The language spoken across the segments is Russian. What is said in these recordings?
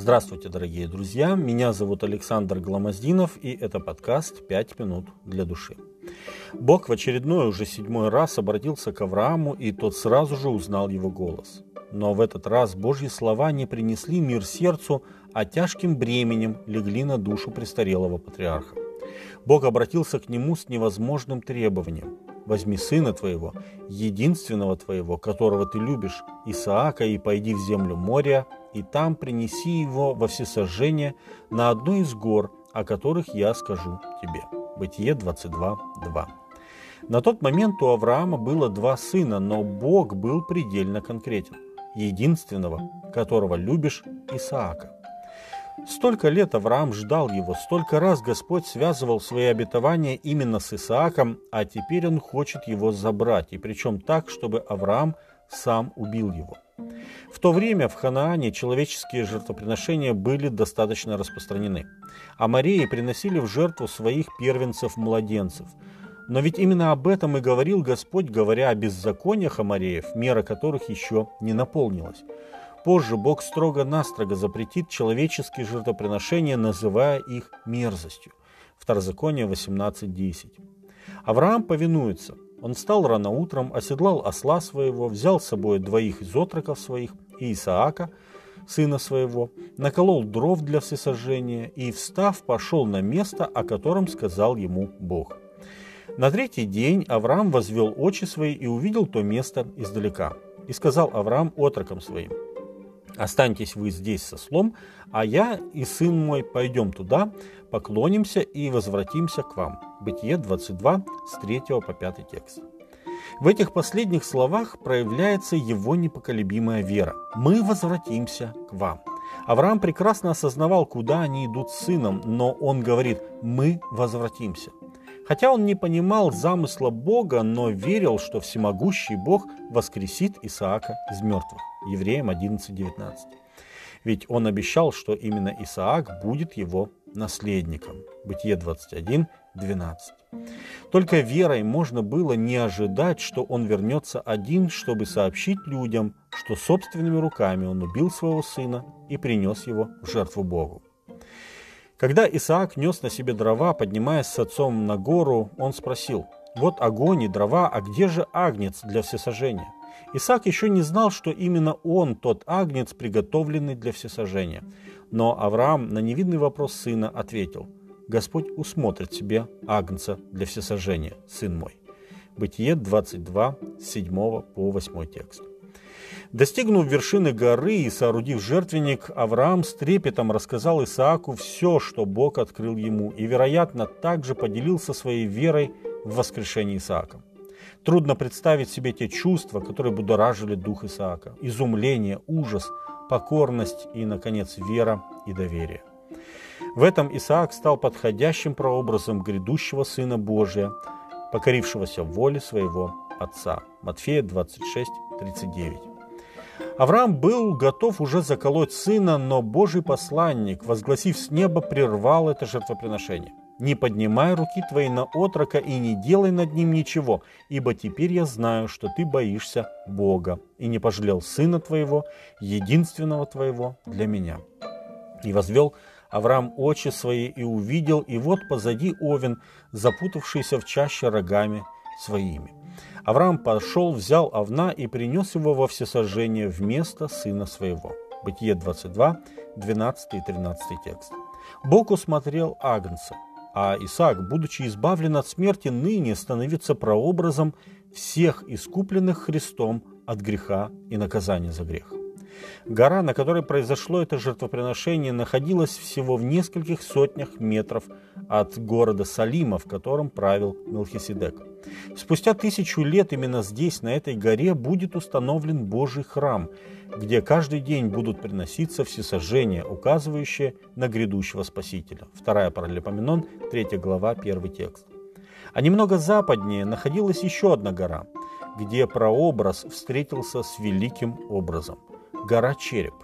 Здравствуйте, дорогие друзья! Меня зовут Александр Гламоздинов, и это подкаст «Пять минут для души». Бог в очередной уже седьмой раз обратился к Аврааму, и тот сразу же узнал его голос. Но в этот раз Божьи слова не принесли мир сердцу, а тяжким бременем легли на душу престарелого патриарха. Бог обратился к нему с невозможным требованием возьми сына твоего, единственного твоего, которого ты любишь, Исаака, и пойди в землю моря, и там принеси его во всесожжение на одну из гор, о которых я скажу тебе». Бытие 22.2. На тот момент у Авраама было два сына, но Бог был предельно конкретен. Единственного, которого любишь, Исаака. Столько лет Авраам ждал его, столько раз Господь связывал свои обетования именно с Исааком, а теперь он хочет его забрать, и причем так, чтобы Авраам сам убил его. В то время в Ханаане человеческие жертвоприношения были достаточно распространены. А Марии приносили в жертву своих первенцев-младенцев. Но ведь именно об этом и говорил Господь, говоря о беззакониях Амареев, мера которых еще не наполнилась. Позже Бог строго-настрого запретит человеческие жертвоприношения, называя их мерзостью. Второзаконие 18.10. Авраам повинуется. Он встал рано утром, оседлал осла своего, взял с собой двоих из отроков своих и Исаака, сына своего, наколол дров для всесожжения и, встав, пошел на место, о котором сказал ему Бог. На третий день Авраам возвел очи свои и увидел то место издалека. И сказал Авраам отрокам своим – Останьтесь вы здесь со слом, а я и сын мой пойдем туда, поклонимся и возвратимся к вам. Бытие 22, с 3 по 5 текст. В этих последних словах проявляется его непоколебимая вера. «Мы возвратимся к вам». Авраам прекрасно осознавал, куда они идут с сыном, но он говорит «мы возвратимся». Хотя он не понимал замысла Бога, но верил, что всемогущий Бог воскресит Исаака из мертвых. Евреям 11.19. Ведь он обещал, что именно Исаак будет его наследником. Бытие 21, 12. Только верой можно было не ожидать, что он вернется один, чтобы сообщить людям, что собственными руками он убил своего сына и принес его в жертву Богу. Когда Исаак нес на себе дрова, поднимаясь с отцом на гору, он спросил, «Вот огонь и дрова, а где же агнец для всесожжения?» Исаак еще не знал, что именно он тот агнец, приготовленный для всесожжения. Но Авраам на невидный вопрос сына ответил, «Господь усмотрит себе агнца для всесожжения, сын мой». Бытие 22, 7 по 8 текст. Достигнув вершины горы и соорудив жертвенник, Авраам с трепетом рассказал Исааку все, что Бог открыл ему, и, вероятно, также поделился своей верой в воскрешение Исаака. Трудно представить себе те чувства, которые будоражили дух Исаака. Изумление, ужас, покорность и, наконец, вера и доверие. В этом Исаак стал подходящим прообразом грядущего Сына Божия, покорившегося воле своего Отца. Матфея 26, 39. Авраам был готов уже заколоть сына, но Божий посланник, возгласив с неба, прервал это жертвоприношение. «Не поднимай руки твои на отрока и не делай над ним ничего, ибо теперь я знаю, что ты боишься Бога и не пожалел сына твоего, единственного твоего для меня». И возвел Авраам очи свои и увидел, и вот позади Овен, запутавшийся в чаще рогами своими. Авраам пошел, взял овна и принес его во всесожжение вместо сына своего. Бытие 22, 12 и 13 текст. Бог усмотрел Агнца, а Исаак, будучи избавлен от смерти, ныне становится прообразом всех искупленных Христом от греха и наказания за грех. Гора, на которой произошло это жертвоприношение, находилась всего в нескольких сотнях метров от города Салима, в котором правил Мелхиседек. Спустя тысячу лет именно здесь, на этой горе, будет установлен Божий храм, где каждый день будут приноситься всесожжения, указывающие на грядущего Спасителя. Вторая паралипоменон, 3 глава, 1 текст. А немного западнее находилась еще одна гора, где прообраз встретился с великим образом – гора Череп,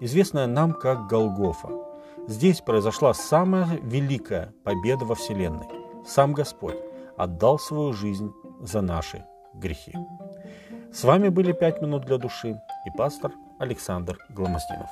известная нам как Голгофа. Здесь произошла самая великая победа во Вселенной. Сам Господь отдал свою жизнь за наши грехи. С вами были «Пять минут для души» и пастор Александр Гломоздинов.